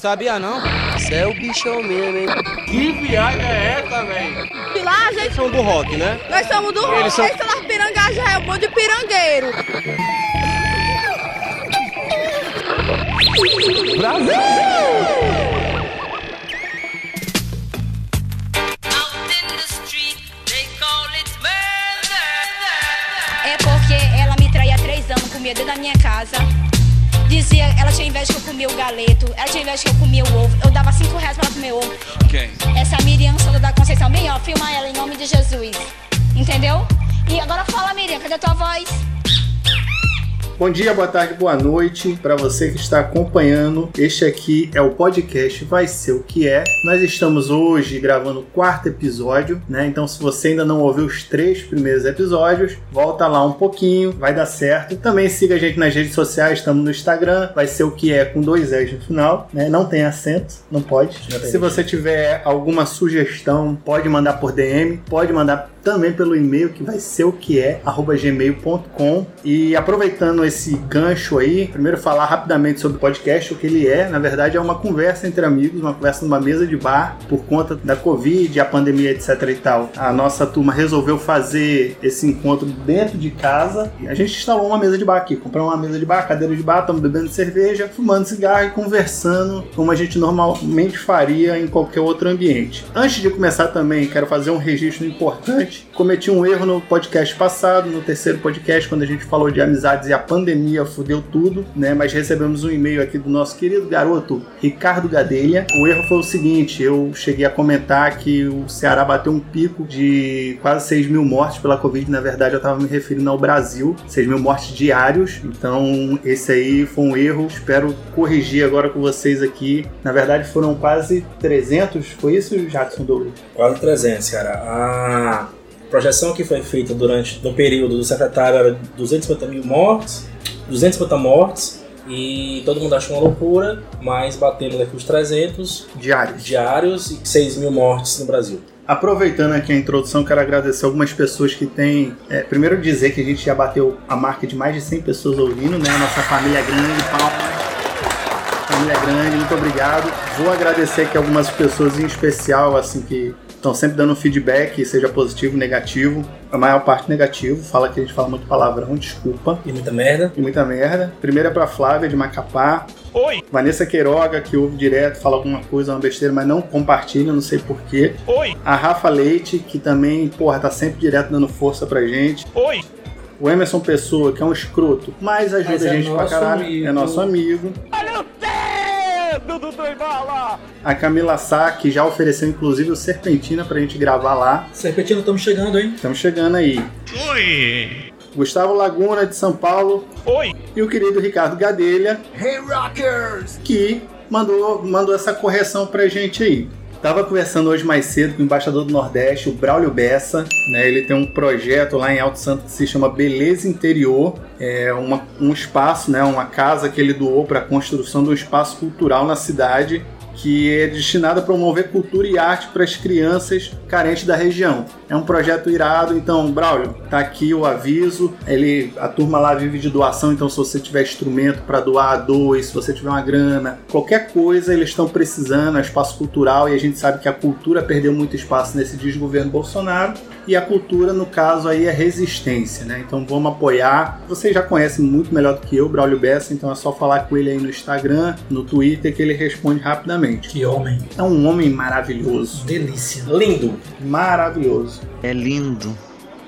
Sabia não? Você é o bichão mesmo, hein? Que viagem é essa, velho? E lá, gente, São do rock, né? nós somos do rock. Eles são- Eles são já é um monte de pirangueiro. É porque ela me traía há três anos, comia dentro da minha casa. Dizia, ela tinha inveja que eu comia o galeto, ela tinha inveja que eu comia o ovo. Eu dava cinco reais pra ela comer ovo. Ok. Essa Miriam Souza da Conceição, bem ó, filma ela em nome de Jesus. Entendeu? E agora fala, Miriam, cadê a tua voz? Bom dia, boa tarde, boa noite para você que está acompanhando. Este aqui é o podcast Vai Ser o que é. Nós estamos hoje gravando o quarto episódio, né? Então, se você ainda não ouviu os três primeiros episódios, volta lá um pouquinho, vai dar certo. Também siga a gente nas redes sociais, estamos no Instagram, vai ser o que é com dois S no final, né? Não tem acento, não pode. Se você tiver alguma sugestão, pode mandar por DM, pode mandar também pelo e-mail que vai ser o que é gmail.com e aproveitando esse gancho aí, primeiro falar rapidamente sobre o podcast, o que ele é, na verdade é uma conversa entre amigos, uma conversa numa mesa de bar por conta da Covid, a pandemia, etc e tal. A nossa turma resolveu fazer esse encontro dentro de casa e a gente instalou uma mesa de bar aqui, compramos uma mesa de bar, cadeira de bar, estamos bebendo cerveja, fumando cigarro e conversando como a gente normalmente faria em qualquer outro ambiente. Antes de começar também, quero fazer um registro importante. Cometi um erro no podcast passado, no terceiro podcast, quando a gente falou de amizades e a pandemia fudeu tudo, né? Mas recebemos um e-mail aqui do nosso querido garoto Ricardo Gadelha. O erro foi o seguinte: eu cheguei a comentar que o Ceará bateu um pico de quase 6 mil mortes pela Covid. Na verdade, eu estava me referindo ao Brasil, 6 mil mortes diários. Então, esse aí foi um erro. Espero corrigir agora com vocês aqui. Na verdade, foram quase 300. Foi isso, Jackson Douglas? Quase 300, cara. A projeção que foi feita durante no período do secretário era 250 mil mortes, 250 mortes, e todo mundo achou uma loucura, mas batemos aqui os 300 Diários. diários e 6 mil mortes no Brasil. Aproveitando aqui a introdução, quero agradecer algumas pessoas que têm. é, primeiro, dizer que a gente já bateu a marca de mais de 100 pessoas ouvindo, né? Nossa família grande, palmas. Família grande, muito obrigado. Vou agradecer aqui algumas pessoas em especial, assim, que estão sempre dando feedback, seja positivo, negativo. A maior parte negativo, fala que a gente fala muito palavrão, desculpa. E muita merda. E muita merda. Primeira é pra Flávia, de Macapá. Oi. Vanessa Queiroga, que ouve direto, fala alguma coisa, uma besteira, mas não compartilha, não sei porquê. Oi. A Rafa Leite, que também, porra, tá sempre direto dando força pra gente. Oi. O Emerson Pessoa, que é um escroto, mas ajuda Mas a é gente pra caralho. amigo. É nosso amigo. Olha o dedo do. A Camila Sá, que já ofereceu inclusive o Serpentina pra gente gravar lá. Serpentina, estamos chegando, hein? Estamos chegando aí. Oi. Gustavo Laguna, de São Paulo. Oi. E o querido Ricardo Gadelha, Hey Rockers! que mandou, mandou essa correção pra gente aí. Tava conversando hoje mais cedo com o embaixador do Nordeste, o Braulio Bessa. Né? Ele tem um projeto lá em Alto Santo que se chama Beleza Interior. É uma- um espaço, né? uma casa que ele doou para a construção de um espaço cultural na cidade que é destinado a promover cultura e arte para as crianças carentes da região. É um projeto irado, então, Braulio, tá aqui o aviso. Ele, a turma lá vive de doação, então se você tiver instrumento para doar, doe. Se você tiver uma grana, qualquer coisa, eles estão precisando, é espaço cultural e a gente sabe que a cultura perdeu muito espaço nesse desgoverno Bolsonaro. E a cultura, no caso aí, é resistência, né? Então vamos apoiar. Vocês já conhecem muito melhor do que eu, Braulio Bessa, então é só falar com ele aí no Instagram, no Twitter, que ele responde rapidamente. Que homem. É um homem maravilhoso. Delícia. Lindo. Maravilhoso. É lindo.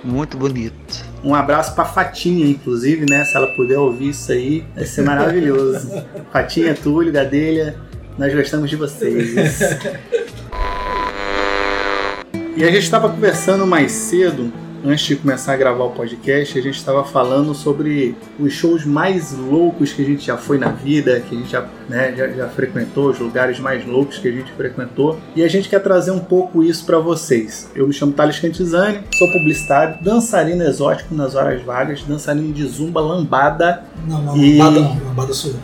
Muito bonito. Um abraço pra Fatinha, inclusive, né? Se ela puder ouvir isso aí, vai ser maravilhoso. Fatinha, Túlio, Gadelha, nós gostamos de vocês. E a gente estava conversando mais cedo, antes de começar a gravar o podcast, a gente estava falando sobre os shows mais loucos que a gente já foi na vida, que a gente já, né, já, já frequentou, os lugares mais loucos que a gente frequentou. E a gente quer trazer um pouco isso para vocês. Eu me chamo Thales Cantizani, sou publicitário, dançarino exótico nas horas vagas, dançarino de zumba lambada. Não, não, E- lambada não. Lambada sou.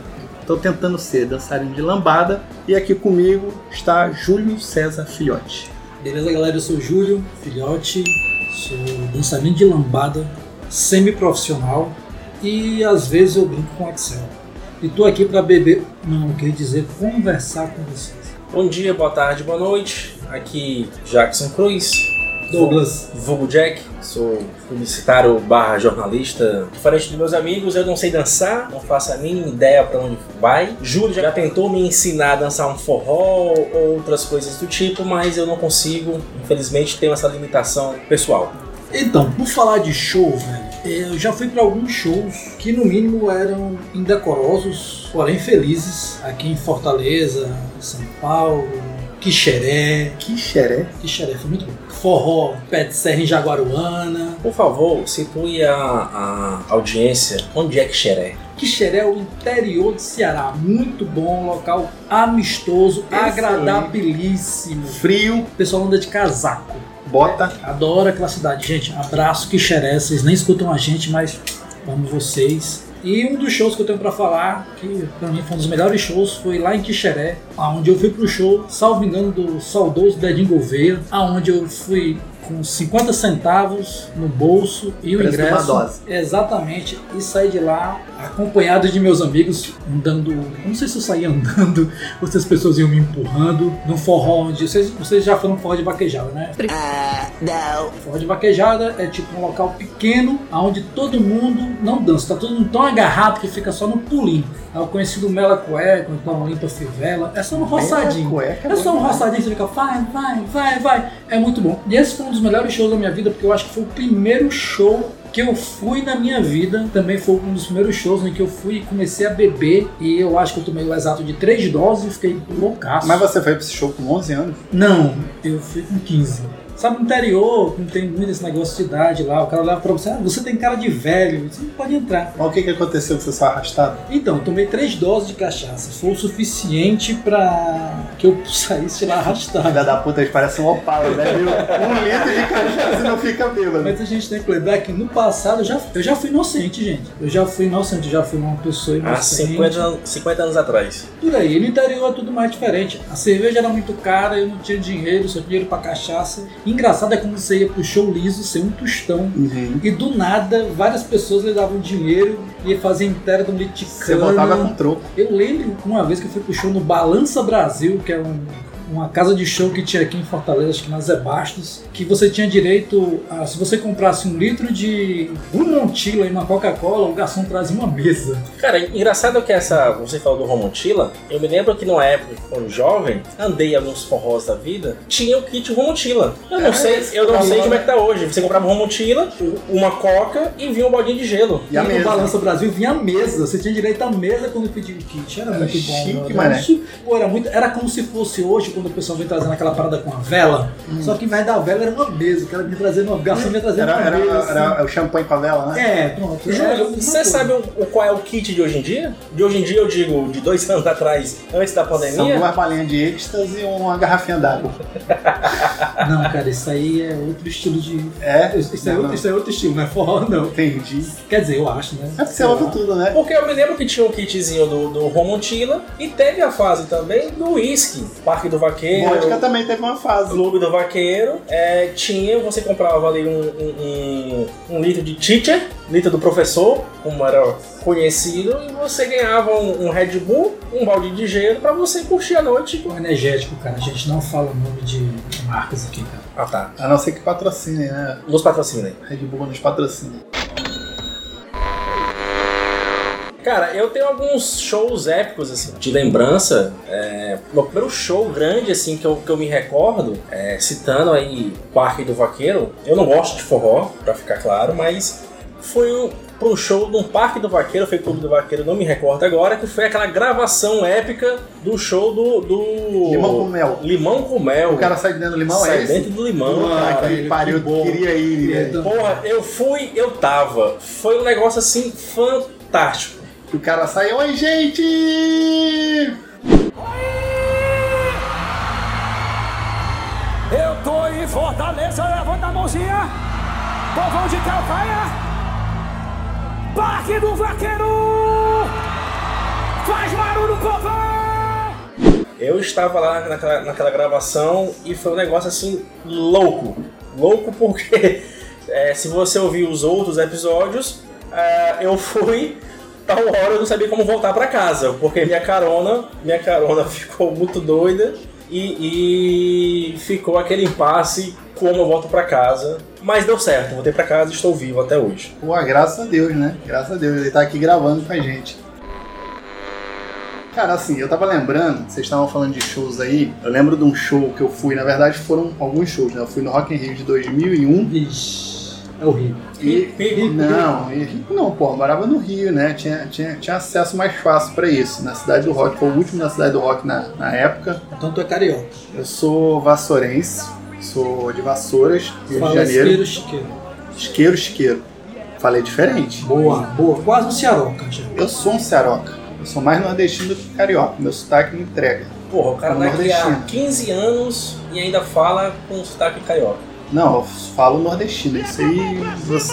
Estou tentando ser dançarino de lambada. E aqui comigo está Júlio César Filhote. Beleza, galera? Eu sou o Júlio, filhote, sou dançarino de lambada, semi-profissional e às vezes eu brinco com Excel. E tô aqui para beber. Não, eu queria dizer conversar com vocês. Bom dia, boa tarde, boa noite. Aqui Jackson Cruz. Douglas. Vulgo Jack, sou publicitário barra jornalista. Diferente dos meus amigos, eu não sei dançar, não faço a mínima ideia para onde vai. Júlio já tentou me ensinar a dançar um forró ou outras coisas do tipo, mas eu não consigo. Infelizmente, tenho essa limitação pessoal. Então, por falar de show, velho, eu já fui para alguns shows que no mínimo eram indecorosos, porém felizes, aqui em Fortaleza, São Paulo, Quixeré. Quixeré? Quixeré foi muito bom. Forró, Pé de Serra em Jaguaruana. Por favor, situe a, a audiência onde é que xeré. Quixeré é o interior do Ceará. Muito bom, local amistoso, agradabilíssimo. Frio. O pessoal anda de casaco. Bota. Adoro aquela cidade. Gente, abraço Quixeré. Vocês nem escutam a gente, mas amo vocês. E um dos shows que eu tenho pra falar, que pra mim foi um dos melhores shows, foi lá em Quixeré, onde eu fui pro show, salvo engano, do saudoso Dedinho Gouveia, aonde eu fui com 50 centavos no bolso e o Preço de uma ingresso. dose. Exatamente. E saí de lá acompanhado de meus amigos andando. eu Não sei se eu saí andando ou se as pessoas iam me empurrando num forró onde. Vocês, vocês já foram forró de vaquejada, né? não. Forró de vaquejada é tipo um local pequeno onde todo mundo não dança, tá todo mundo tão agarrado que fica só no pulinho. É o conhecido Mela Cueca, então Limpa Fivela, é só um roçadinho. Cueca, É só um roçadinho, você fica vai, vai, vai, vai. É muito bom. E esse foi um dos melhores shows da minha vida, porque eu acho que foi o primeiro show que eu fui na minha vida. Também foi um dos primeiros shows em que eu fui e comecei a beber. E eu acho que eu tomei o exato de três doses e fiquei loucaço. Mas você foi pra esse show com 11 anos? Não, eu fui com 15. Sabe, no interior, não tem muito esse negócio de idade lá. O cara leva pra você, ah, você tem cara de velho, você não pode entrar. Mas o que, que aconteceu que você saiu arrastado? Então, eu tomei três doses de cachaça. Foi o suficiente pra que eu saísse lá arrastado. Filha da puta, eles parecem um opala, né? Viu? Um litro de cachaça e não fica bêbado. Mas a gente tem que lembrar que no passado eu já, eu já fui inocente, gente. Eu já fui inocente, eu já fui uma pessoa Há inocente. 50, an- 50 anos atrás. Por aí, no interior é tudo mais diferente. A cerveja era muito cara, eu não tinha dinheiro, só tinha dinheiro pra cachaça. Engraçado é quando você ia pro show liso ser um tostão. Uhum. E do nada, várias pessoas lhe davam dinheiro e faziam inteira do de Você voltava com troco. Eu lembro uma vez que eu fui pro show no Balança Brasil, que é um- uma casa de show que tinha aqui em Fortaleza, acho que na Zé Bastos, que você tinha direito a, se você comprasse um litro de Rumontila e uma Coca-Cola, o garçom trazia uma mesa. Cara, engraçado que essa. Você falou do Romontila. Eu me lembro que na época, quando jovem, andei alguns forrós da vida, tinha o kit Romontila. Eu não É, sei, eu não sei como é que tá hoje. Você comprava Romontila, uma coca e vinha um baldinho de gelo. E a no mesa? Balança Brasil vinha a mesa, você tinha direito à mesa quando pedia o kit. Era, Era muito bom, chique, mané. Era chi- Pô, era, muito, era como se fosse hoje, quando o pessoal vem trazendo aquela parada com a vela. Só que em vez da vela era uma mesa, o cara vinha trazendo uma garçom vinha trazendo Era, uma era, mesa. assim. era o champanhe com a vela, né? É, pronto. Júlio, você coisa. sabe o, qual é o kit de hoje em dia? De hoje em dia eu digo de dois anos atrás, antes da São pandemia. duas balinhas de êxtase e uma garrafinha d'água. Não, cara, isso aí é outro estilo de. É? Isso é, Não, outro, isso é outro estilo, não é forró, não. Entendi. Quer dizer, eu acho, né? É porque você ouve tudo, né? Porque eu me lembro que tinha um kitzinho do, do Romontila e teve a fase também do whisky, Parque do Vaqueiro. Vodka também teve uma fase. Clube do Vaqueiro, é, tinha, você comprava ali um, um, um- um litro de teacher, litro do professor, como era conhecido, e você ganhava um, um Red Bull, um balde de gelo pra você curtir a noite. O energético, cara, a gente não fala o nome de marcas aqui, cara. Ah tá, A não ser que patrocine, né? nos patrocinem. Red Bull nos patrocina. Cara, eu tenho alguns shows épicos, assim, de lembrança. É, meu primeiro show grande, assim, que eu, que eu me recordo, é, citando aí Parque do Vaqueiro, eu não gosto de forró, pra ficar claro, mas foi um, um show de um Parque do Vaqueiro, foi Clube do Vaqueiro, não me recordo agora, que foi aquela gravação épica do show do... do Limão com mel. Limão com mel. O cara sai de dentro do limão, sai é dentro do limão, Ah, cara. que pariu, que queria ir, velho. Porra, eu fui, eu tava. Foi um negócio assim fantástico. Que o cara sai, oi gente! Eu tô em Fortaleza, levanta a mãozinha. Povão de Calcaia. Parque do Vaqueiro. Faz barulho, povão. Eu estava lá naquela, naquela gravação e foi um negócio assim louco. Louco porque é, se você ouvir os outros episódios, é, eu fui tal hora eu não sabia como voltar pra casa, porque minha carona, minha carona ficou muito doida e, e ficou aquele impasse como eu volto pra casa. Mas deu certo, voltei pra casa e estou vivo até hoje. Pô, graças a Deus, né? Graças a Deus, ele tá aqui gravando com a gente. Cara, assim, eu tava lembrando, vocês estavam falando de shows aí, eu lembro de um show que eu fui, na verdade foram alguns shows, né? Eu fui no Rock in Rio de 2001 Vixe, é horrível. e... Rico, Não, e rico não, pô, morava no Rio, né? Tinha, tinha, tinha acesso mais fácil pra isso, na Cidade do Rock, foi o último na Cidade do Rock na, na época. Então tu é carioca. Eu sou vassourense, sou de Vassouras, Rio de Fala Janeiro. isqueiro, chiqueiro. Isqueiro, isqueiro. Falei diferente. Boa, boa. Quase um cearoca, já. Eu sou um cearoca. Eu sou mais nordestino do que carioca. Meu sotaque me entrega. Porra, o cara há nordestino. 15 anos e ainda fala com sotaque carioca. Não, eu falo nordestino. Isso aí,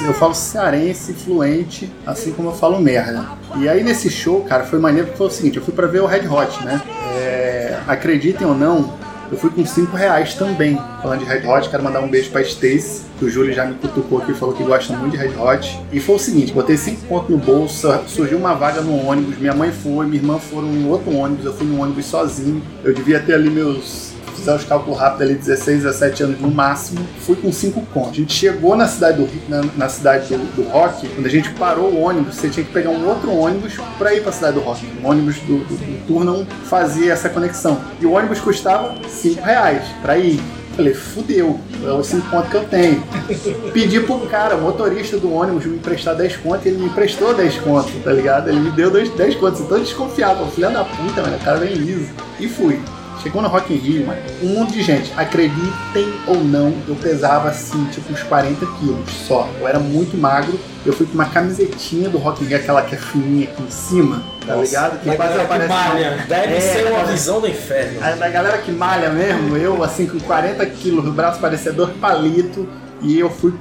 eu falo cearense, fluente, assim como eu falo merda. E aí nesse show, cara, foi maneiro porque foi o seguinte: eu fui pra ver o Red Hot, né? É, acreditem ou não, eu fui com 5 reais também. Falando de Red Hot, quero mandar um beijo pra Stacy, que o Júlio já me cutucou aqui e falou que gosta muito de Red Hot. E foi o seguinte: botei 5 pontos no bolso, surgiu uma vaga no ônibus, minha mãe foi, minha irmã foram em outro ônibus, eu fui no ônibus sozinho. Eu devia ter ali meus fizer os cálculos rápidos ali, 16, 17 anos no máximo, fui com 5 contos. A gente chegou na cidade do, na, na cidade do, do rock, quando a gente parou o ônibus, você tinha que pegar um outro ônibus para ir para a cidade do rock. O ônibus do, do, do não fazia essa conexão. E o ônibus custava 5 reais para ir. Falei, fudeu, é os 5 contos que eu tenho. Pedi pro cara, motorista do ônibus, me emprestar 10 contos, ele me emprestou 10 contos, tá ligado? Ele me deu 10 10 contos, então desconfiava, filha da puta, mano, o cara vem liso. E fui. Chegou no Rock in Rio, mano, um monte de gente. Acreditem ou não, eu pesava assim, tipo uns 40 quilos só. Eu era muito magro. Eu fui com uma camisetinha do Rock in Rio, aquela que é fininha aqui em cima, tá Nossa, ligado? Que quase galera que aparece. malha. Deve É, ser uma visão do inferno. A da galera que malha mesmo, eu assim com 40 quilos, o braço parecia dois palitos, e eu fui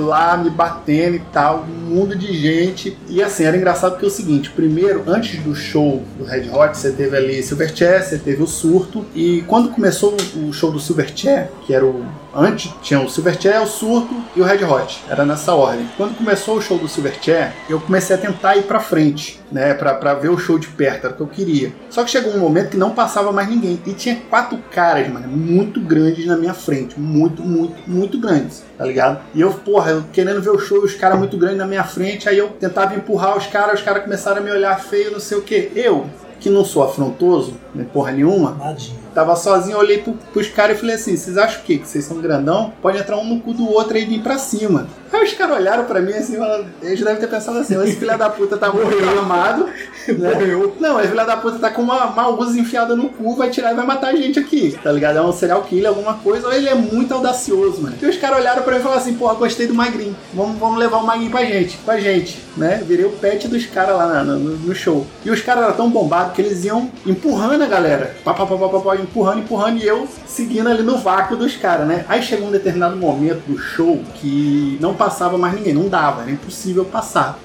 lá me batendo e tal, um mundo de gente. E assim, era engraçado porque é o seguinte: primeiro, antes do show do Red Hot, você teve ali Silverchair, você teve o surto, e quando começou o show do Silverchair, que era o. Antes tinha o Silverchair, o Surto e o Red Hot. Era nessa ordem. Quando começou o show do Silverchair, eu comecei a tentar ir pra frente, né? Pra, ver o show de perto, era o que eu queria. Só que chegou um momento que não passava mais ninguém. E tinha quatro caras, mano, muito grandes na minha frente. Muito, muito, muito grandes, tá ligado? E eu, porra, eu querendo ver o show, os caras muito grandes na minha frente. Aí eu tentava empurrar os caras, os caras começaram a me olhar feio, não sei o que. Eu, que não sou afrontoso, nem porra nenhuma, Nadinha. Tava sozinho, olhei pro, pros caras e falei assim: vocês acham o quê? Que vocês são grandão? Pode entrar um no cu do outro e vir pra cima. Aí os caras olharam pra mim assim, falaram, eles devem ter pensado assim: esse filho da puta tá muito armado. Né? Não, esse filho da puta tá com uma, uma usa enfiada no cu, vai tirar e vai matar a gente aqui, tá ligado? É um serial killer, alguma coisa, ou ele é muito audacioso, mano. E os caras olharam pra mim e falaram assim: porra, gostei do magrinho, vamos, vamos levar o magrinho pra gente, pra gente, né? Virei o pet dos caras lá na- no, no show. E os caras eram tão bombados que eles iam empurrando a galera, pá, pá, pá, pá, pá, pá, empurrando, empurrando, e eu seguindo ali no vácuo dos caras, né? Aí chegou um determinado momento do show que não passava mais ninguém, não dava, era impossível passar.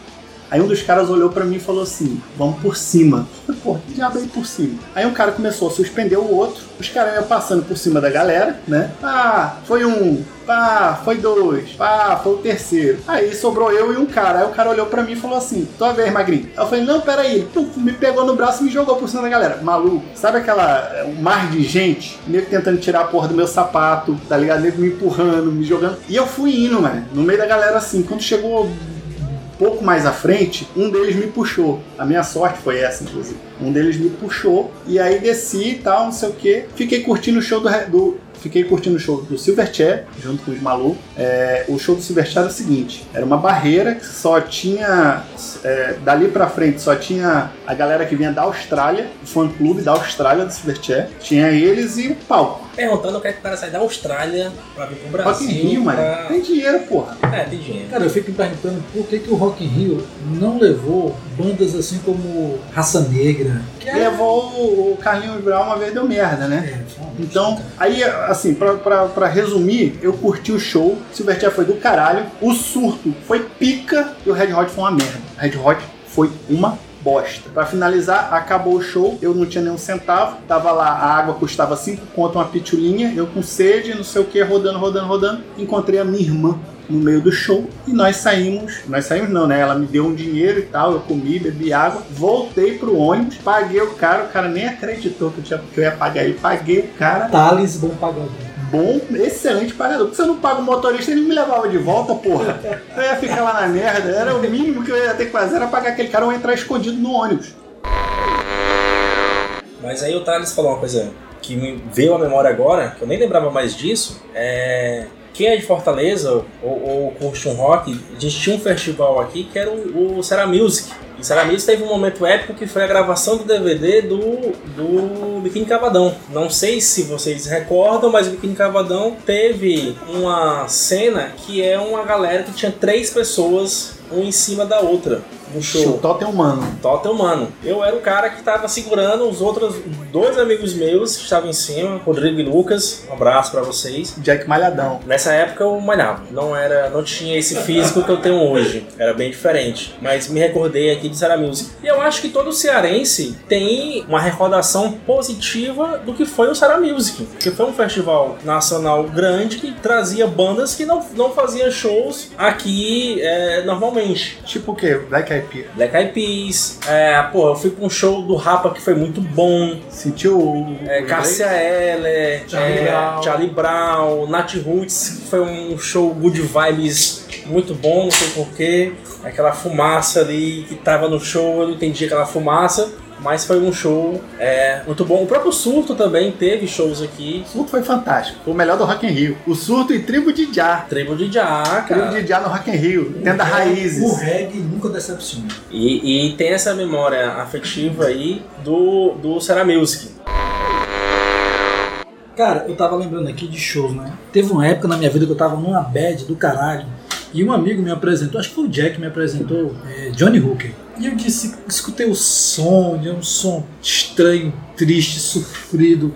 Aí um dos caras olhou pra mim e falou assim: Vamos por cima. Eu falei, Pô, que diabo é por cima? Aí um cara começou a suspender o outro, os caras iam passando por cima da galera, né? Ah, foi um, pá, foi dois, pá, foi o terceiro. Aí sobrou eu e um cara. Aí o cara olhou pra mim e falou assim: Tua vez, magrinho. Aí eu falei: Não, peraí. Puf, me pegou no braço e me jogou por cima da galera. Maluco, sabe aquela. um mar de gente? Nego tentando tirar a porra do meu sapato, tá ligado? Me empurrando, me jogando. E eu fui indo, mano, no meio da galera assim. Quando chegou pouco mais à frente, um deles me puxou. A minha sorte foi essa, inclusive. Um deles me puxou e aí desci e tal, não sei o que. Fiquei curtindo o show do, do- Fiquei curtindo o show do Silverchair, junto com os malucos. É, o show do Silverchair era o seguinte: era uma barreira que só tinha. é, dali pra frente só tinha a galera que vinha da Austrália, o fã clube da Austrália do Silverchair. Tinha eles e o palco. Perguntando o que é que o cara sai da Austrália pra vir pro Rock Brasil. in Rio, mano. pra- Tem dinheiro, porra. É, tem dinheiro. Cara, eu fico me perguntando por que, que o Rock in Rio não levou bandas assim como Raça Negra. Levou o Carlinhos Brown uma vez deu merda, né? É. Então, aí, assim, pra, pra, pra resumir, eu curti o show, Silverchair foi do caralho, o surto foi pica e o Red Hot foi uma merda. Red Hot foi uma bosta. Pra finalizar, acabou o show, eu não tinha nenhum centavo, tava lá, a água custava 5 conto uma pitulinha, eu com sede, não sei o que, rodando, rodando, rodando, encontrei a minha irmã no meio do show e nós saímos. Nós saímos não, né? Ela me deu um dinheiro e tal, eu comi, bebi água, voltei pro ônibus, paguei o cara, o cara nem acreditou que eu, tinha, que eu ia pagar ele. Paguei o cara, Thales, bom pagador. bom, excelente pagador. Porque se eu não pago o motorista, ele me levava de volta, porra. Eu ia ficar lá na merda. Era o mínimo que eu ia ter que fazer, era pagar aquele cara ou entrar escondido no ônibus. Mas aí o Thales falou uma coisa que me veio à memória agora, que eu nem lembrava mais disso. É. Quem é de Fortaleza ou, ou curte um rock, a gente tinha um festival aqui que era o, o Music. E Será Music teve um momento épico que foi a gravação do DVD do, do Biquíni Cavadão. Não sei se vocês recordam, mas o Biquíni Cavadão teve uma cena que é uma galera que tinha três pessoas, uma em cima da outra, no show. Show totem humano. Total humano. Eu era o cara que tava segurando os outros dois amigos meus que estavam em cima, Rodrigo e Lucas. Um abraço pra vocês. Jack Malhadão. Nessa época eu malhava, não era, não tinha esse físico que eu tenho hoje, era bem diferente. Mas me recordei aqui de Será Music. E eu acho que todo cearense tem uma recordação positiva do que foi o Será Music, que foi um festival nacional grande que trazia bandas que não, não faziam shows aqui é, normalmente. Tipo o quê? Black Eyed. Black Eyed Peas, é, pô, eu fui pra um show do Rapa que foi muito bom. Sentiu o. É, Cássia Eller, Charlie é, Brown. Charlie Brown, Nat Roots, que foi um show good vibes muito bom, não sei porquê. Aquela fumaça ali que tava no show, eu não entendi aquela fumaça, mas foi um show é, muito bom. O próprio Surto também teve shows aqui. O surto foi fantástico. Foi o melhor do Rock in Rio. O surto e tribo de Já. Tribo de Já, Tribo cara. de Já no Rock in Rio. Tenda Raízes. O reggae nunca decepciona. E, e tem essa memória afetiva aí do, do Será Music. Cara, eu tava lembrando aqui de shows, né? Teve uma época na minha vida que eu tava numa bad do caralho. E um amigo me apresentou, acho que foi o Jack que me apresentou, é, Johnny Hooker. E eu disse, escutei o som, é um som estranho, triste, sofrido.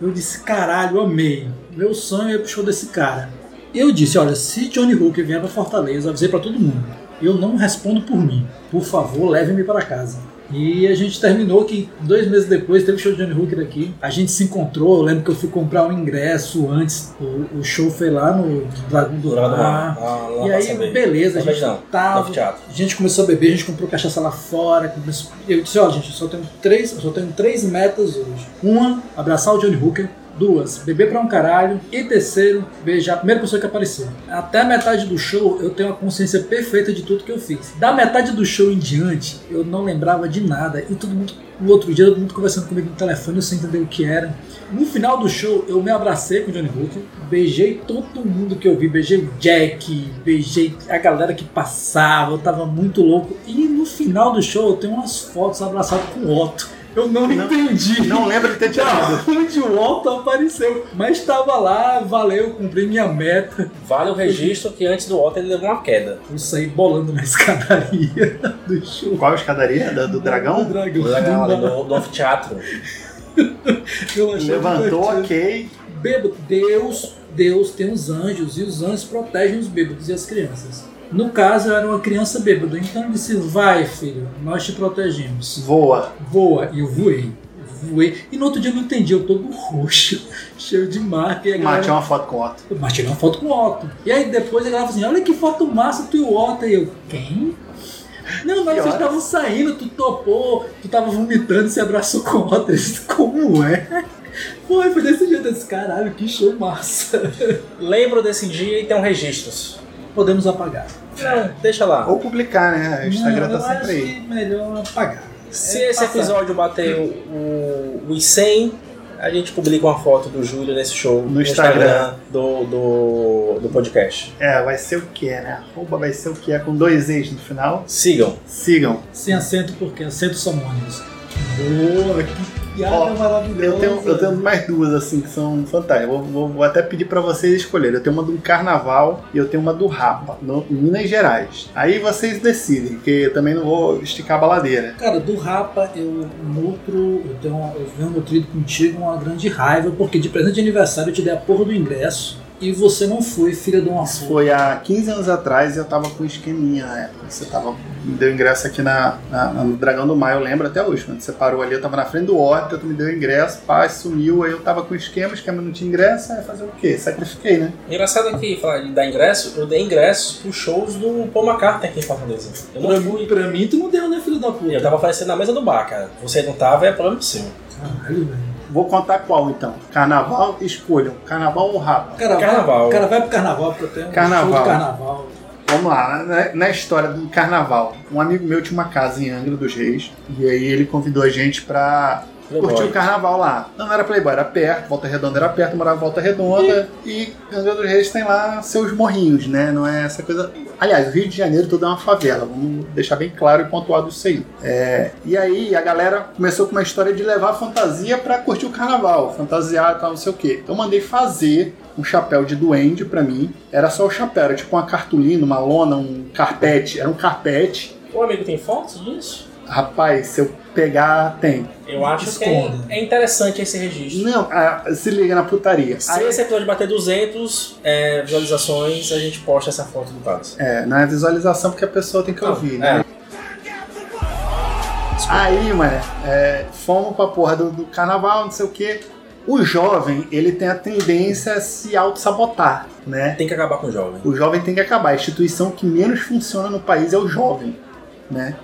Eu disse, caralho, amei. Meu sonho é pro show desse cara. Eu disse, olha, se Johnny Hooker vier pra Fortaleza, avisei pra todo mundo. Eu não respondo por mim. Por favor, leve-me para casa. E a gente terminou que dois meses depois teve o show de Johnny Hooker aqui. A gente se encontrou, eu lembro que eu fui comprar um ingresso antes. O, o show foi lá no Dragão do Mar. Lá E aí, Saber. beleza, a gente não, tava. A gente começou a beber, a gente comprou cachaça lá fora. começou- Eu disse, ó, gente, eu só tenho três, eu só tenho três metas hoje. Uma, abraçar o Johnny Hooker. Duas, beber pra um caralho. E terceiro, beijar a primeira pessoa que apareceu. Até a metade do show, eu tenho a consciência perfeita de tudo que eu fiz. Da metade do show em diante, eu não lembrava de nada. E todo mundo, no outro dia, todo mundo conversando comigo no telefone, eu sem entender o que era. No final do show, eu me abracei com o Johnny Hooker, beijei todo mundo que eu vi, beijei o Jack, beijei a galera que passava, eu tava muito louco. E no final do show, eu tenho umas fotos abraçado com o Otto. Eu não, Não- entendi. Não lembro de ter tirado. Da onde o Otto apareceu. Mas estava lá, valeu, cumpri minha meta. Vale o registro que antes do Otto ele levou uma queda. Eu saí bolando na escadaria do show. Qual a escadaria? Da- do dragão? Do dragão. Legal, ali Do- do, do achei Levantou, divertido. ok. Bêbado, Deus, Deus tem os anjos e os anjos protegem os bêbados e as crianças. No caso, eu era uma criança bêbada, então ele disse: Vai, filho, nós te protegemos. Voa. Voa. E eu voei. Voei. E no outro dia eu não entendi, eu todo roxo, cheio de marca. E a galera- Matei uma foto com o Otto. Eu tirei uma foto com o Otto. E aí depois a galera falou assim: Olha que foto massa, tu e o Otto. E eu: Quem? Não, mas vocês estavam saindo, tu topou, tu tava vomitando e se abraçou com o Otto. Eu disse, Como é? Foi, foi desse jeito. Eu disse, caralho, que show massa. Lembro desse dia e tem um registros. Podemos apagar. Não, deixa lá. Ou publicar, né? O Instagram Não, tá sempre acho aí. que melhor apagar. Se É esse passar. episódio bater o, o, os 100, a gente publica uma foto do Júlio nesse show No Instagram. do, do, do podcast. É, vai ser o que é, né? Arroba vai ser o que é com dois ex no final. Sigam. Sigam. Sem acento, porque acentos são ônibus. Boa, que piada Ó, maravilhosa. Eu tenho, eu tenho mais duas, assim, que são fantásticas. Vou, vou- vou até pedir pra vocês escolherem. Eu tenho uma do Carnaval e eu tenho uma do Rapa, no, em Minas Gerais. Aí vocês decidem, porque eu também não vou esticar a baladeira. Cara, do Rapa eu nutro, eu, tenho, eu venho nutrido contigo uma grande raiva, porque de presente de aniversário eu te dei a porra do ingresso e você não foi filha de uma Isso puta. foi há 15 anos atrás e eu tava com esqueminha na época. Você tava, me deu ingresso aqui na, na- no Dragão do Mar, eu lembro até hoje. Quando você parou ali, eu tava na frente do Horta, tu me deu ingresso, pá, sumiu, aí eu tava com esquema, esquema não tinha ingresso, aí fazer o quê? Sacrifiquei, né? Engraçado é que falar de dar ingresso, eu dei ingressos pros shows do Paul McCartney aqui em Fortaleza. Eu não Pra, fui. pra mim, tu não deu, né, filho da puta? Eu tava aparecendo na mesa do bar, cara. Você não tava, é problema seu. Caralho, velho. Vou contar qual então. Carnaval, escolham. Carnaval ou? Cara, Carnaval. Vai, o cara vai pro carnaval, porque eu tenho um Carnaval. show de carnaval. Vamos lá, na, na história do carnaval. Um amigo meu tinha uma casa em Angra dos Reis, e aí ele convidou a gente pra Playboy. curtir o carnaval lá. Não, não era Playboy, era perto, Volta Redonda era perto, morava em Volta Redonda, e Angra dos Reis tem lá seus morrinhos, né? Não é essa coisa. Aliás, o Rio de Janeiro todo é uma favela, vamos deixar bem claro e pontuado isso aí. É, e aí a galera começou com uma história de levar fantasia pra curtir o carnaval, fantasiar e tal, não sei o quê. Então eu mandei fazer um chapéu de duende pra mim. Era só o chapéu, era tipo uma cartolina, uma lona, um carpete. Era um carpete. O amigo tem fotos disso? Rapaz, se eu pegar, tem. Eu acho que é, Esconde. é interessante esse registro. Não, se liga na putaria. Se Aí- esse episódio bater 200 é, visualizações, a gente posta essa foto do Thales. É, não é visualização porque a pessoa tem que ouvir, né? É. Aí, mano, é, fomos pra porra do, do carnaval, não sei o quê. O jovem, ele tem a tendência a se auto-sabotar, né? Tem que acabar com o jovem. O jovem tem que acabar. A instituição que menos funciona no país é o jovem, né?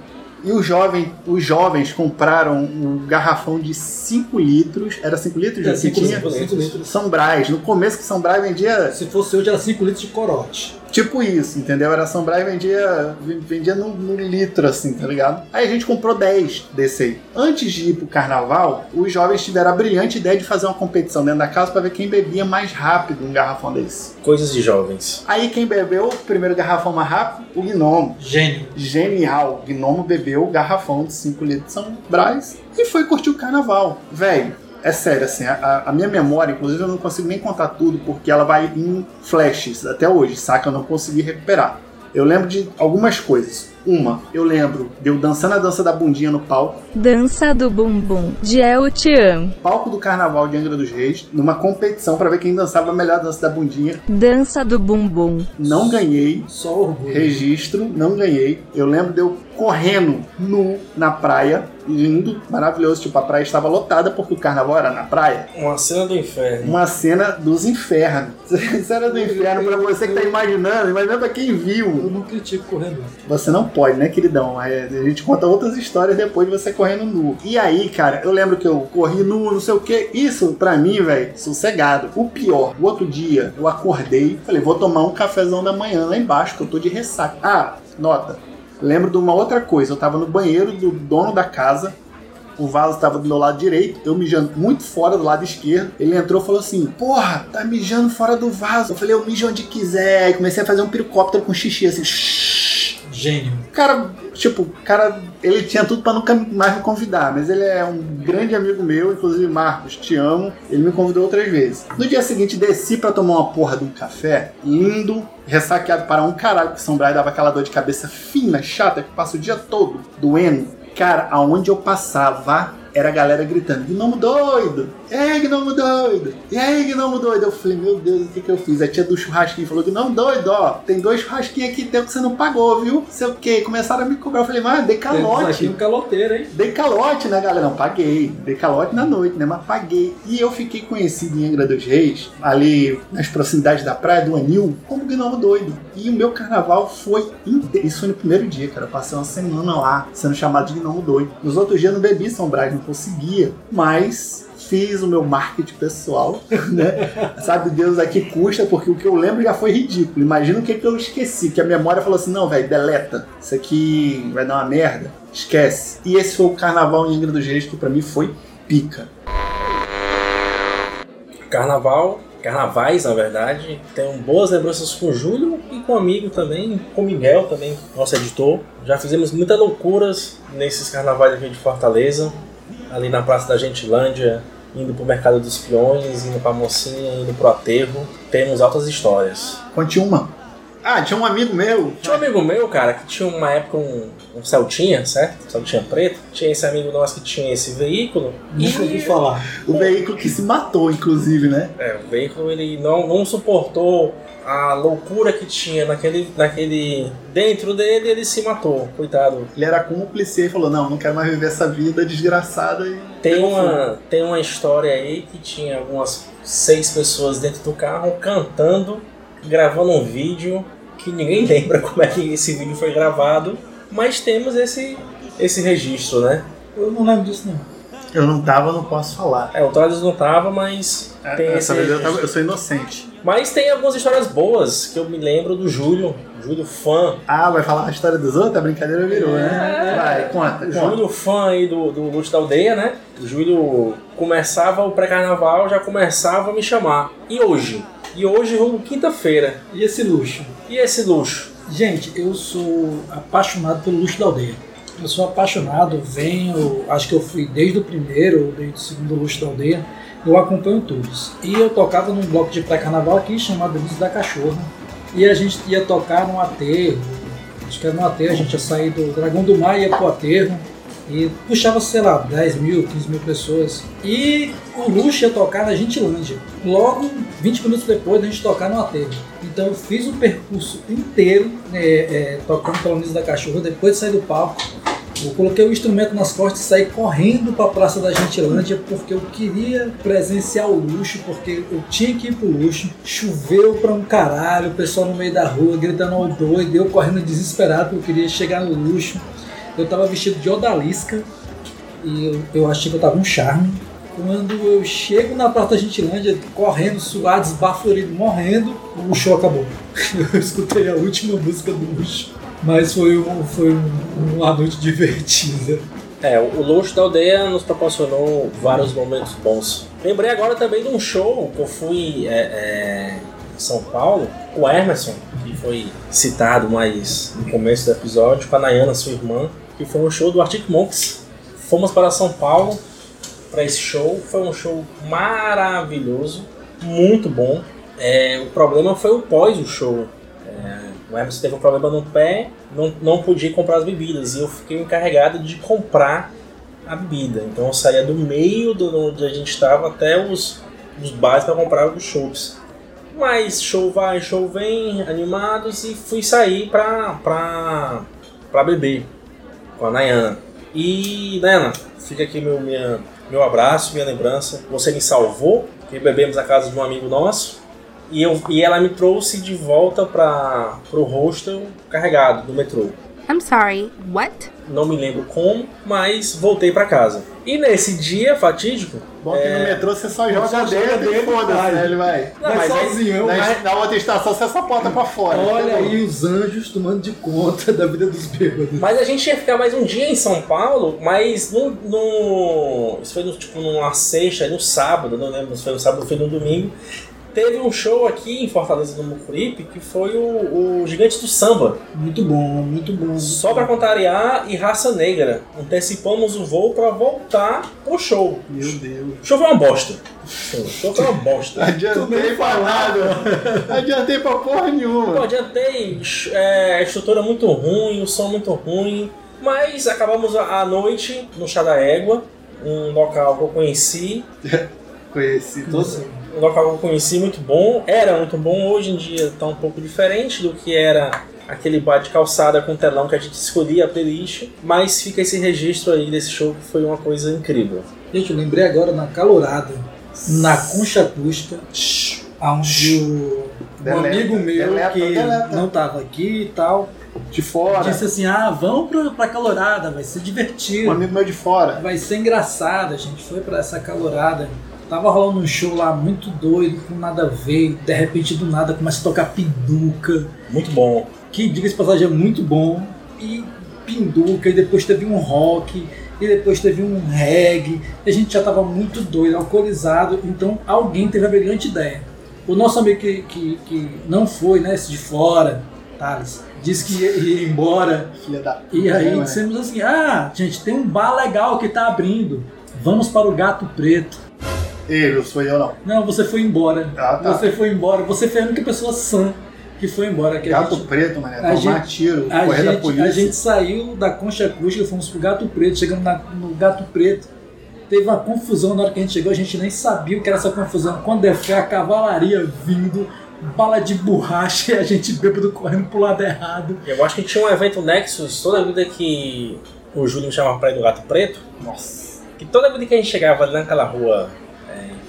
E o jovem, os jovens compraram um garrafão de 5 litros. Era 5 litros? É, que cinco tinha? litros, cinco litros. São Brás. No começo que São Brás vendia Se fosse hoje, era 5 litros de corote. Tipo isso, entendeu? Era São Brás e vendia, vendia no, no litro, assim, tá ligado? Aí a gente comprou 10 desse aí. Antes de ir pro carnaval, os jovens tiveram a brilhante ideia de fazer uma competição dentro da casa pra ver quem bebia mais rápido um garrafão desse. Coisas de jovens. Aí quem bebeu o primeiro garrafão mais rápido? O Gnomo. Gênio. Genial. O Gnomo bebeu o garrafão de 5 litros de São Brás e foi curtir o carnaval. Velho, é sério, assim, a, a minha memória, inclusive, eu não consigo nem contar tudo porque ela vai em flashes até hoje, saca? Eu não consegui recuperar. Eu lembro de algumas coisas. Uma, eu lembro de eu dançando a dança da bundinha no palco, Dança do bumbum de El Tian. palco do carnaval de Angra dos Reis, numa competição pra ver quem dançava a melhor dança da bundinha. Dança do bumbum. Não ganhei, Só orgulho. registro, não ganhei. Eu lembro de eu correndo nu na praia, lindo, maravilhoso. Tipo, a praia estava lotada porque o carnaval era na praia. Uma cena do inferno. Uma cena dos infernos. Cena do inferno pra você que tá imaginando, imaginando pra quem Eu viu. não critico correndo. Você não pode, né, queridão? Aí A gente conta outras histórias depois de você correndo nu. E aí, cara, eu lembro que eu corri nu, não sei o que. Isso, pra mim, velho, sossegado. O pior, o outro dia, eu acordei, falei, vou tomar um cafezão da manhã lá embaixo, que eu tô de ressaca. Ah, nota. Lembro de uma outra coisa. Eu tava no banheiro do dono da casa. O vaso estava do meu lado direito, eu mijando muito fora do lado esquerdo. Ele entrou e falou assim: Porra, tá mijando fora do vaso. Eu falei: Eu mijo onde quiser. E comecei a fazer um pirocóptero com xixi assim. shhh. Gênio. Cara, tipo, cara, ele tinha tudo pra nunca mais me convidar, mas ele é um grande amigo meu, inclusive Marcos, te amo. Ele me convidou outras vezes. No dia seguinte, desci pra tomar uma porra de um café, lindo, ressaqueado para um caralho, que São Brás dava aquela dor de cabeça fina, chata, que passa o dia todo doendo. Cara, aonde eu passava, era a galera gritando: Gnomo doido! E aí, Gnomo doido! E aí, Gnomo doido! Eu falei: Meu Deus, o que, que eu fiz? A tia do churrasquinho falou: Gnomo doido, ó, tem dois churrasquinhos aqui teu que você não pagou, viu? Sei o que. Começaram a me cobrar. Eu falei: Mas dei calote. um caloteiro, hein? Dei calote, né, galera? Não, paguei. Dei calote na noite, né? Mas paguei. E eu fiquei conhecido em Angra dos Reis, ali nas proximidades da praia do Anil, como Gnomo doido. E o meu carnaval foi inteiro. Isso foi no primeiro dia, cara. Eu passei uma semana lá, sendo chamado de Gnomo doido. Nos outros dias eu não bebi São Brás, não conseguia. Mas fiz o meu marketing pessoal, né? Sabe Deus aqui custa, porque o que eu lembro já foi ridículo. Imagina o que, que eu esqueci, que a memória falou assim, não, velho, deleta. Isso aqui vai dar uma merda. Esquece. E esse foi o carnaval em Angra dos Reis, que pra mim foi pica. Carnaval, carnavais, na verdade. Tenho boas lembranças com o Júlio e com o amigo também, com o Miguel também, nosso editor. Já fizemos muitas loucuras nesses carnavais aqui de Fortaleza, ali na Praça da Gentilândia, indo pro Mercado dos Peões, indo pra Mocinha, indo pro Aterro. Temos altas histórias. Conte uma. Ah, tinha um amigo meu. Tinha um amigo meu, cara, que tinha uma época um, um Celtinha, certo? Celtinha preto. Tinha esse amigo nosso que tinha esse veículo. Nunca ouvi falar. O veículo que se matou, inclusive, né? É, o veículo ele não, não suportou a loucura que tinha naquele, naquele. Dentro dele, ele se matou, coitado. Ele era cúmplice e falou: Não, não quero mais viver essa vida desgraçada. E Tem uma, tem uma história aí que tinha algumas seis pessoas dentro do carro cantando, gravando um vídeo que ninguém lembra como é que esse vídeo foi gravado, mas temos esse, esse registro, né? Eu não lembro disso, não. Eu não tava, não posso falar. É, o Thales não tava, mas tem esse Essa vez eu, tava- eu sou inocente. Mas tem algumas histórias boas que eu me lembro do Júlio, Júlio fã. Ah, vai falar a história dos outros? A brincadeira virou, né? Vai, conta. conta. Júlio fã aí do, do Lute da Aldeia, né? O Júlio começava o pré-carnaval, já começava a me chamar. E hoje? E hoje, quinta-feira. E esse luxo? E esse luxo? Gente, eu sou apaixonado pelo luxo da aldeia. Eu sou apaixonado, venho, acho que eu fui desde o primeiro, desde o segundo luxo da aldeia, eu acompanho todos. E eu tocava num bloco de pré-carnaval aqui chamado Luz da Cachorra. E a gente ia tocar num aterro, acho que era num aterro, a gente ia sair do Dragão do Mar e ia pro aterro. E puxava, sei lá, 10 mil, 15 mil pessoas. E o Luxo ia tocar na Gentilândia. Logo, 20 minutos depois, a gente tocar no aterro. Então fiz o percurso inteiro, é, é, tocando da Cachorra, depois de sair do palco. Eu coloquei o instrumento nas costas e saí correndo para a Praça da Gentilândia porque eu queria presenciar o luxo, porque eu tinha que ir pro luxo. Choveu pra um caralho, o pessoal no meio da rua gritando ao doido, eu correndo desesperado porque eu queria chegar no luxo. Eu tava vestido de odalisca e eu, eu achei que eu tava um charme. Quando eu chego na Praça Gentilândia, correndo, suado, desbaforido, morrendo, o show acabou. Eu escutei a última música do luxo. Mas foi, um, foi um- uma noite divertida. É, o luxo da aldeia nos proporcionou vários momentos bons. Lembrei agora também de um show que eu fui é, é, em São Paulo, o Emerson, que foi citado mais no começo do episódio, com a Nayana, sua irmã, que foi um show do Arctic Monks. Fomos para São Paulo para esse show, foi um show maravilhoso, muito bom. É, o problema foi o pós o show. É, o Emerson teve um problema no pé, não, não podia comprar as bebidas e eu fiquei encarregado de comprar a bebida. Então eu saía do meio do onde a gente estava até os, os bares para comprar os shows. Mas show vai, show vem, animados e fui sair pra, pra, pra beber com a Nayana. E Nayana, fica aqui meu, minha, meu abraço, minha lembrança. Você me salvou, bebemos na casa de um amigo nosso. E, eu, e ela me trouxe de volta para o hostel carregado do metrô. I'm sorry, what? Não me lembro como, mas voltei para casa. E nesse dia fatídico. Bom que no é, metrô você só joga só joga dentro e dentro, foda-se, vai. né? Ele vai. Não, mas aí- Na, na outra estação você só bota pra fora. Olha aí os anjos tomando de conta da vida dos bêbados. Mas a gente ia ficar mais um dia em São Paulo, mas no. no isso foi no, tipo numa sexta, no sábado, não lembro se foi no sábado ou foi no domingo. Teve um show aqui em Fortaleza do Mucuripe que foi o, o Gigantes do Samba. Muito bom, muito bom. Só pra contrariar e Raça Negra. Antecipamos o voo pra voltar pro show. Meu Deus. O show foi uma bosta. O show foi uma bosta. Adiantei pra nada. Adiantei pra porra Não nenhuma. adiantei, é, a estrutura muito ruim, o som muito ruim, mas acabamos a a noite no Chá da Égua, um local que eu conheci, Conheci todo. Um local que eu conheci muito bom, era muito bom, hoje em dia está um pouco diferente do que era aquele bar de calçada com telão que a gente escolhia a playlist, mas fica esse registro aí desse show que foi uma coisa incrível. Gente, eu lembrei agora na calorada, na concha acústica, onde o, um amigo meu deleta, que deleta. não tava aqui e tal, De fora. disse assim: ah, vamos pra, pra calorada, vai ser divertido. Um amigo meu de fora. Vai ser engraçado, a gente foi pra essa calorada. Tava rolando um show lá muito doido, com nada a ver. De repente, do nada, começa a tocar pinduca, Muito bom. que, diga-se passagem, é muito bom. E pinduca, e depois teve um rock, e depois teve um reggae. E a gente já tava muito doido, alcoolizado. Então, alguém teve a brilhante ideia. O nosso amigo que, que, que não foi, né, esse de fora, Thales, disse que ia, ia embora. Filha da E aí É, ué. dissemos assim: ah, gente, tem um bar legal que tá abrindo. Vamos para o Gato Preto. Não sou eu não. Não, você foi embora. Ah, tá. Você foi embora. Você foi a única pessoa sã que foi embora. Que a Gato gente, preto, mané. a Tomar gente- tiro, a correr da gente, polícia. a gente saiu da concha acústica, fomos pro Gato Preto, chegamos na- no Gato Preto. Teve uma confusão na hora que a gente chegou, a gente nem sabia o que era essa confusão. Quando é fé, a cavalaria vindo, bala de borracha e a gente bêbado correndo pro lado errado. Eu acho que tinha um evento Nexus toda vida que o Júlio me chamava pra ir do Gato Preto. Nossa. Que toda vida que a gente chegava ali naquela rua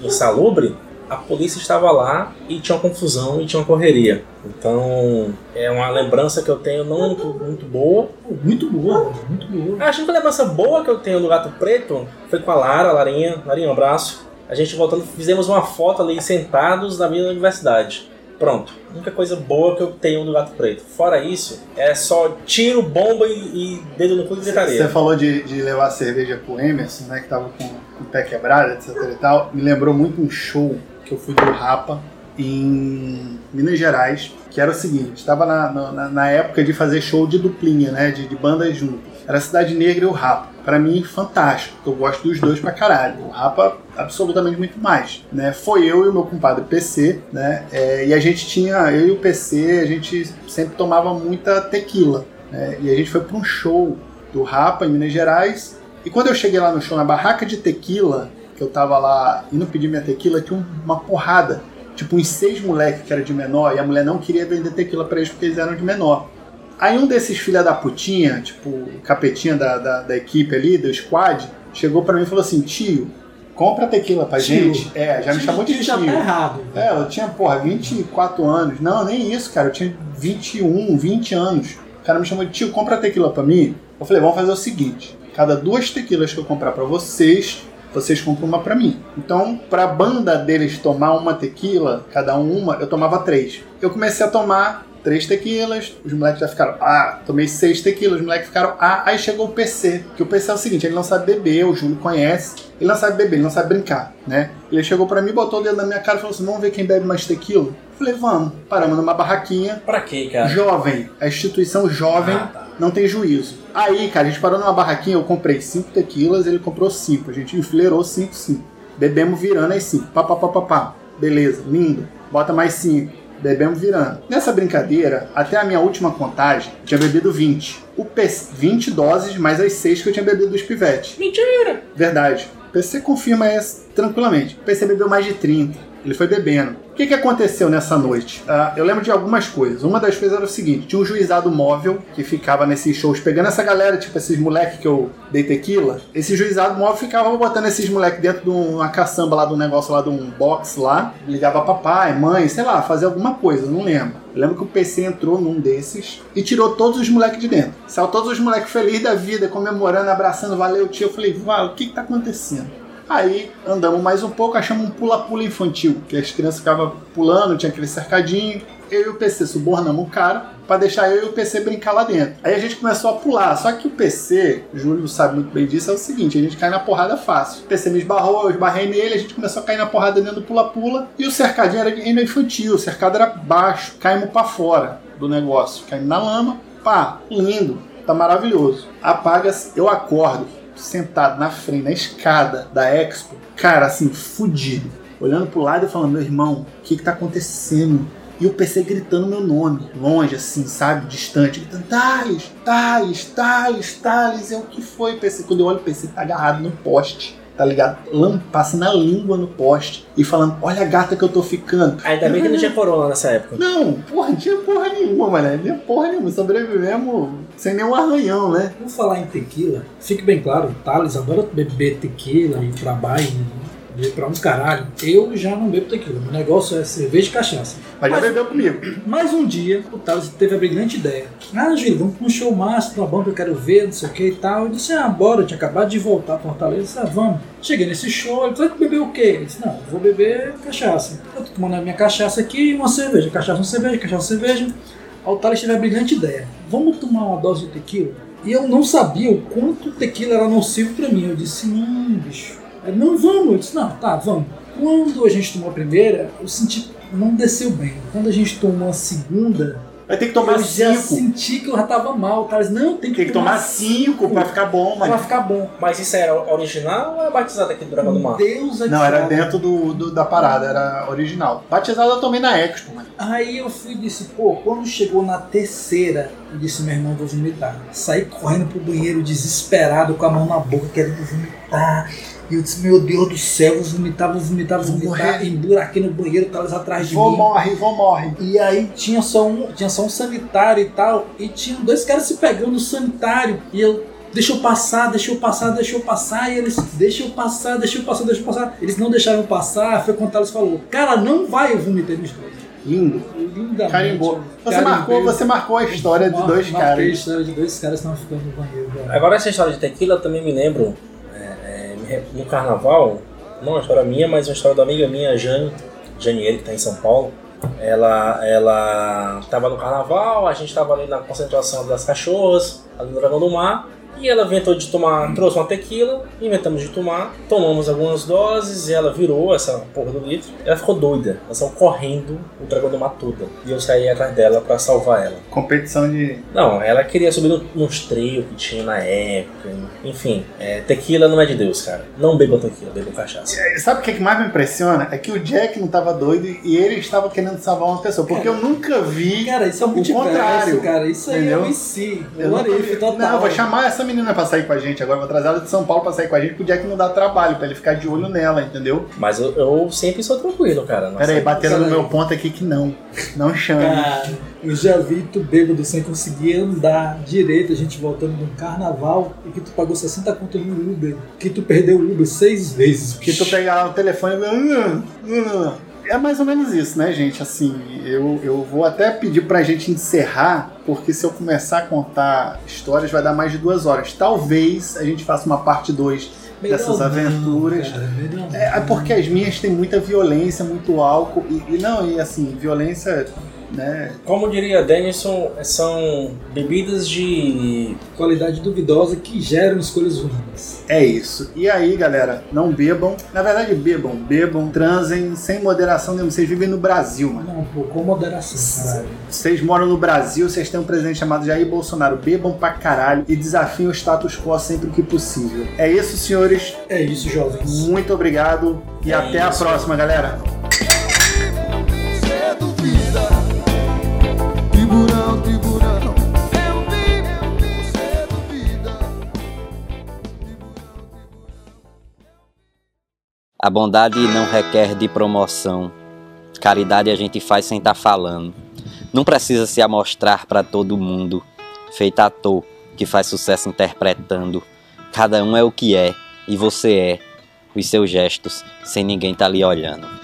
insalubre, a polícia estava lá e tinha uma confusão e tinha uma correria. Então é uma lembrança que eu tenho não muito, muito boa. Muito boa, muito boa. Acho que a lembrança boa que eu tenho do Gato Preto foi com a Lara, a Larinha. Larinha, um abraço. A gente voltando, fizemos uma foto ali sentados na minha universidade. Pronto. A única coisa boa que eu tenho do Gato Preto. Fora isso, é só tiro, bomba e, e dedo no cu e Você gritaria. falou de, de levar cerveja pro Emerson, né? Que tava com, com o pé quebrado, etc e tal. Me lembrou muito um show que eu fui do Rapa em Minas Gerais, que era o seguinte, estava na, na, na época de fazer show de duplinha, né? De, de bandas juntas. Era Cidade Negra e o Rapa. Pra mim, fantástico. Eu gosto dos dois pra caralho. O Rapa, absolutamente muito mais. Né? Foi eu e o meu compadre PC, né? É, e a gente tinha, eu e o PC, a gente sempre tomava muita tequila. né? E a gente foi pra um show do Rapa em Minas Gerais. E quando eu cheguei lá no show, na barraca de tequila, que eu tava lá indo pedir minha tequila, tinha um- uma porrada. Tipo, uns seis moleques que era de menor, e a mulher não queria vender tequila pra eles porque eles eram de menor. Aí um desses filha da putinha, tipo, o capetinha da, da, da equipe ali, do squad, chegou pra mim e falou assim, tio, compra tequila pra Tio. gente. É, já me chamou de tio. já tá errado. É, eu tinha, porra, 24 anos. Não, nem isso, cara. Eu tinha 21, 20 anos. O cara me chamou de tio, compra tequila pra mim. Eu falei, vamos fazer o seguinte: cada duas tequilas que eu comprar pra vocês, vocês compram uma pra mim. Então, pra banda deles tomar uma tequila, cada um uma, eu tomava três. Eu comecei a tomar três tequilas, os moleques já ficaram, ah, tomei seis tequilas, os moleques ficaram, ah, aí chegou o PC. Que o PC é o seguinte, ele não sabe beber, o Júlio conhece, ele não sabe beber, ele não sabe brincar, né? Ele chegou pra mim, botou o dedo na minha cara e falou assim, vamos ver quem bebe mais tequila? Eu falei, vamos. Paramos numa barraquinha, Pra quê, cara? Jovem, a instituição jovem Ah, tá. Não tem juízo. Aí, cara, a gente parou numa barraquinha, eu comprei cinco tequilas, ele comprou cinco. A gente enfileirou cinco, cinco. Bebemos virando as cinco. Pá, pá, pá, pá, pá. Beleza, lindo. Bota mais cinco. Bebemos virando. Nessa brincadeira, até a minha última contagem, eu tinha bebido 20. O PC, 20 doses mais as 6 que eu tinha bebido dos pivetes. Mentira! Verdade. O PC confirma isso tranquilamente. O PC bebeu mais de 30. Ele foi bebendo. O que, que aconteceu nessa noite? Ah, eu lembro de algumas coisas. Uma das coisas era o seguinte: tinha um juizado móvel que ficava nesses shows pegando essa galera, tipo esses moleques que eu dei tequila. Esse juizado móvel ficava botando esses moleques dentro de uma caçamba lá, de um negócio lá, de um box lá. Ligava papai, mãe, sei lá, fazia alguma coisa, não lembro. Eu lembro que o PC entrou num desses e tirou todos os moleques de dentro. Saiu todos os moleques felizes da vida, comemorando, abraçando, valeu tio. Eu falei, Val, o que que tá acontecendo? Aí andamos mais um pouco, achamos um pula-pula infantil, que as crianças ficavam pulando, tinha aquele cercadinho. Eu e o PC subornamos o cara pra deixar eu e o PC brincar lá dentro. Aí a gente começou a pular, só que o PC, Júlio sabe muito bem disso, é o seguinte: a gente cai na porrada fácil. O PC me esbarrou, eu esbarrei nele, a gente começou a cair na porrada dentro do pula-pula. E o cercadinho era ainda infantil, o cercado era baixo, caímos pra fora do negócio, caímos na lama, pá, lindo, tá maravilhoso. Apaga-se, eu acordo, sentado na frente, na escada da Expo, cara, assim, fudido. Olhando pro lado e falando, meu irmão, o que que tá acontecendo? E o PC gritando meu nome, longe, assim, sabe? Distante, gritando, Thales, Thales, Thales, Thales. É o que foi, PC? Quando eu olho o PC, tá agarrado no poste, tá ligado? Lam- Passando a língua no poste e falando, olha a gata que eu tô ficando. Ainda bem que não tinha corona nessa época. Não, porra, não tinha porra nenhuma, mano. Não tinha porra nenhuma. Sobrevivemos sem nenhum arranhão, né? Vamos falar em tequila. Fique bem claro, o Thales adora beber tequila e pra e pra um caralho. Eu já não bebo tequila. Meu negócio é cerveja e cachaça. Mas já Mas- bebeu comigo. Mais um dia, o Thales teve a brilhante ideia. Ah, Júlio, vamos pra um show massa, pra uma banda que eu quero ver, não sei o que e tal. Eu disse, ah, bora, eu tinha acabado de voltar pra Fortaleza. Eu disse, ah, vamos. Cheguei nesse show, ele falou, beber o quê? Eu disse, não, vou beber cachaça. Eu tô tomando a minha cachaça aqui e uma cerveja. Cachaça, uma cerveja, cachaça, cerveja. Aí o Thales teve a brilhante ideia. Vamos tomar uma dose de tequila? E eu não sabia o quanto tequila era nocivo pra mim. Eu disse, não, bicho. Ele, não, vamos. Eu disse, não, tá, vamos. Quando a gente tomou a primeira, eu senti não desceu bem. Quando a gente tomou a segunda, Vai ter que tomar eu já 5. senti que eu já tava mal, cara. Não, tem que, Tem que tomar 5 pra ficar bom, pra mano. ficar bom. Mas isso era original ou é batizado aqui do Dragão do Mar? Deus é que Não, era sabe. dentro do, do- da parada, era original. Batizado eu tomei na Expo, mano. Aí eu fui e disse, pô, quando chegou na terceira, eu disse, meu irmão, vou vomitar. Saí correndo pro banheiro desesperado, com a mão na boca, querendo vomitar. E eu disse, meu Deus do céu, vou vomitar, vou vomitar, vou Vou vomitar. morrer. Emburaquei no banheiro, tá eles atrás de Vou mim. morre, vou morre. E aí tinha só um, tinha só um sanitário e tal, e tinha dois caras se pegando no sanitário, e eu Deixa eu passar, deixa eu passar, deixa eu passar. E eles, deixa eu passar, deixa eu passar, deixa eu passar. Eles não deixaram passar. Foi quando Thales falou: Cara, não vai, eu vomitei nos dois. Lindo. Lindamente. Carimbou. Você Carimbei. marcou, você marcou a história de dois marquei a caras. história de dois caras que estavam ficando no banheiro. velho. Agora essa história de tequila eu também me lembro no carnaval, não uma história minha, mas uma história da amiga minha, Jane, Janiele, que está em São Paulo. Ela, ela tava no carnaval, a gente estava ali na concentração das cachorras, ali no Dragão do Mar, e ela inventou de tomar, trouxe uma tequila, inventamos de tomar, tomamos algumas doses e ela virou essa porra do litro. Ela ficou doida, ela saiu correndo o Dragão do toda. E eu saí atrás dela para salvar ela. Competição de. Não, ela queria subir no- nos treios que tinha na época. Enfim, é, tequila não é de Deus, cara. Não bebam tequila, bebam cachaça. Sabe o que, que mais me impressiona? É que o Jack não tava doido e ele estava querendo salvar uma pessoa. Porque eu nunca vi. Cara, isso é um o contrário. cara. Isso aí entendeu? é o em si. Eu O nunca total. Não, eu vou chamar essa menina pra sair com a gente agora. Vou trazer ela de São Paulo pra sair com a gente pro Jack não dar trabalho, pra ele ficar de olho nela, entendeu? Mas eu, eu sempre sou tranquilo, cara. Nossa, Pera aí, batendo no peraí. meu ponto aqui que não. Não chame. Cara, eu já vi tu bêbado sem conseguir andar direito, a gente voltando de um carnaval e que tu pagou 60 conto no Uber, que tu perdeu o Uber seis vezes. Que tu pegar o telefone e. É mais ou menos isso, né, gente? Assim, eu, eu vou até pedir pra gente encerrar, porque se eu começar a contar histórias vai dar mais de duas horas. Talvez a gente faça uma parte 2 Melhor dessas não, aventuras. cara. É, é porque as minhas têm muita violência, muito álcool. E, e não, e assim, violência, né? Como diria Denison, são bebidas de. Qualidade duvidosa que geram escolhas ruins. É isso. E aí, galera, não bebam. Na verdade, bebam, bebam, transem sem moderação nenhuma. Vocês vivem no Brasil, mano. Não, pô, com moderação, caralho. Vocês moram no Brasil, vocês têm um presidente chamado Jair Bolsonaro. Bebam pra caralho e desafiem o status quo sempre que possível. É isso, senhores. É isso, jovens. Muito obrigado e É até a isso. próxima, galera. A bondade não requer de promoção. Caridade a gente faz sem estar falando. Não precisa se amostrar para todo mundo. Feito ator que faz sucesso interpretando. Cada um é o que é e você é. Os seus gestos, sem ninguém tá ali olhando.